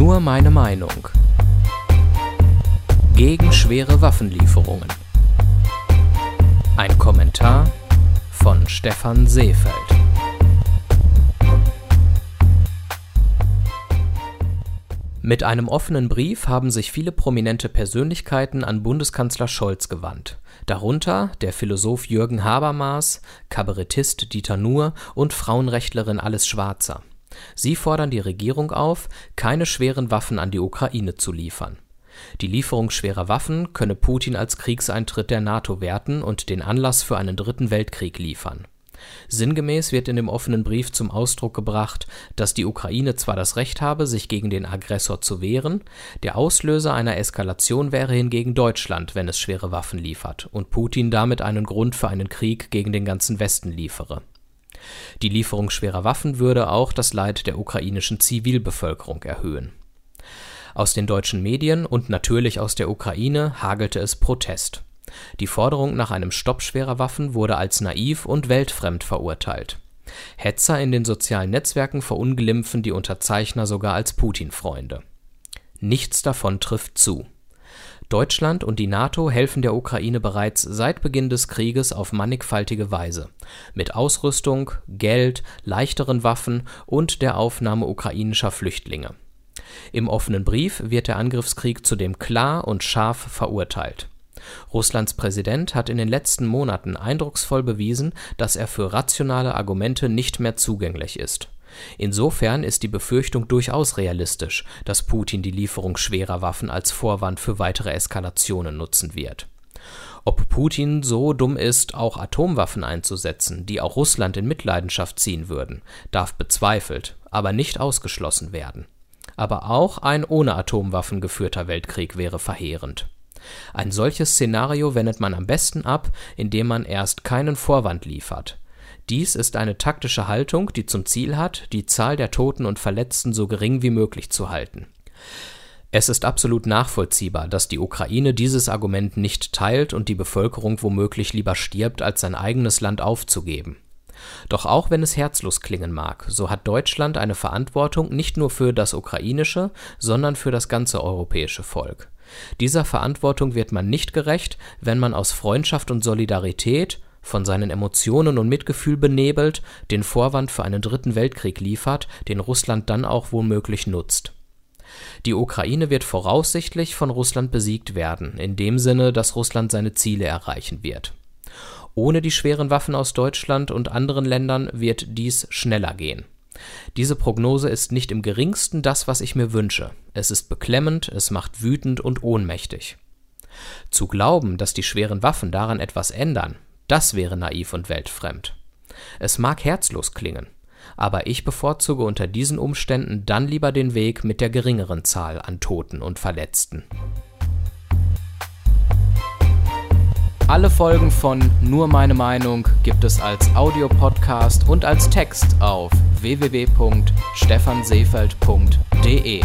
Nur meine Meinung. Gegen schwere Waffenlieferungen. Ein Kommentar von Stefan Seefeld. Mit einem offenen Brief haben sich viele prominente Persönlichkeiten an Bundeskanzler Scholz gewandt. Darunter der Philosoph Jürgen Habermas, Kabarettist Dieter Nuhr und Frauenrechtlerin Alice Schwarzer. Sie fordern die Regierung auf, keine schweren Waffen an die Ukraine zu liefern. Die Lieferung schwerer Waffen könne Putin als Kriegseintritt der NATO werten und den Anlass für einen dritten Weltkrieg liefern. Sinngemäß wird in dem offenen Brief zum Ausdruck gebracht, dass die Ukraine zwar das Recht habe, sich gegen den Aggressor zu wehren, der Auslöser einer Eskalation wäre hingegen Deutschland, wenn es schwere Waffen liefert und Putin damit einen Grund für einen Krieg gegen den ganzen Westen liefere. Die Lieferung schwerer Waffen würde auch das Leid der ukrainischen Zivilbevölkerung erhöhen. Aus den deutschen Medien und natürlich aus der Ukraine hagelte es Protest. Die Forderung nach einem Stopp schwerer Waffen wurde als naiv und weltfremd verurteilt. Hetzer in den sozialen Netzwerken verunglimpfen die Unterzeichner sogar als Putin-Freunde. Nichts davon trifft zu. Deutschland und die NATO helfen der Ukraine bereits seit Beginn des Krieges auf mannigfaltige Weise mit Ausrüstung, Geld, leichteren Waffen und der Aufnahme ukrainischer Flüchtlinge. Im offenen Brief wird der Angriffskrieg zudem klar und scharf verurteilt. Russlands Präsident hat in den letzten Monaten eindrucksvoll bewiesen, dass er für rationale Argumente nicht mehr zugänglich ist Insofern ist die Befürchtung durchaus realistisch, dass Putin die Lieferung schwerer Waffen als Vorwand für weitere Eskalationen nutzen wird. Ob Putin so dumm ist, auch Atomwaffen einzusetzen, die auch Russland in Mitleidenschaft ziehen würden, darf bezweifelt, aber nicht ausgeschlossen werden. Aber auch ein ohne Atomwaffen geführter Weltkrieg wäre verheerend. Ein solches Szenario wendet man am besten ab, indem man erst keinen Vorwand liefert, dies ist eine taktische Haltung, die zum Ziel hat, die Zahl der Toten und Verletzten so gering wie möglich zu halten. Es ist absolut nachvollziehbar, dass die Ukraine dieses Argument nicht teilt und die Bevölkerung womöglich lieber stirbt, als sein eigenes Land aufzugeben. Doch auch wenn es herzlos klingen mag, so hat Deutschland eine Verantwortung nicht nur für das ukrainische, sondern für das ganze europäische Volk. Dieser Verantwortung wird man nicht gerecht, wenn man aus Freundschaft und Solidarität von seinen Emotionen und Mitgefühl benebelt, den Vorwand für einen dritten Weltkrieg liefert, den Russland dann auch womöglich nutzt. Die Ukraine wird voraussichtlich von Russland besiegt werden, in dem Sinne, dass Russland seine Ziele erreichen wird. Ohne die schweren Waffen aus Deutschland und anderen Ländern wird dies schneller gehen. Diese Prognose ist nicht im geringsten das, was ich mir wünsche. Es ist beklemmend, es macht wütend und ohnmächtig. Zu glauben, dass die schweren Waffen daran etwas ändern, das wäre naiv und weltfremd. Es mag herzlos klingen, aber ich bevorzuge unter diesen Umständen dann lieber den Weg mit der geringeren Zahl an Toten und Verletzten. Alle Folgen von Nur meine Meinung gibt es als Audiopodcast und als Text auf www.stephanseefeld.de.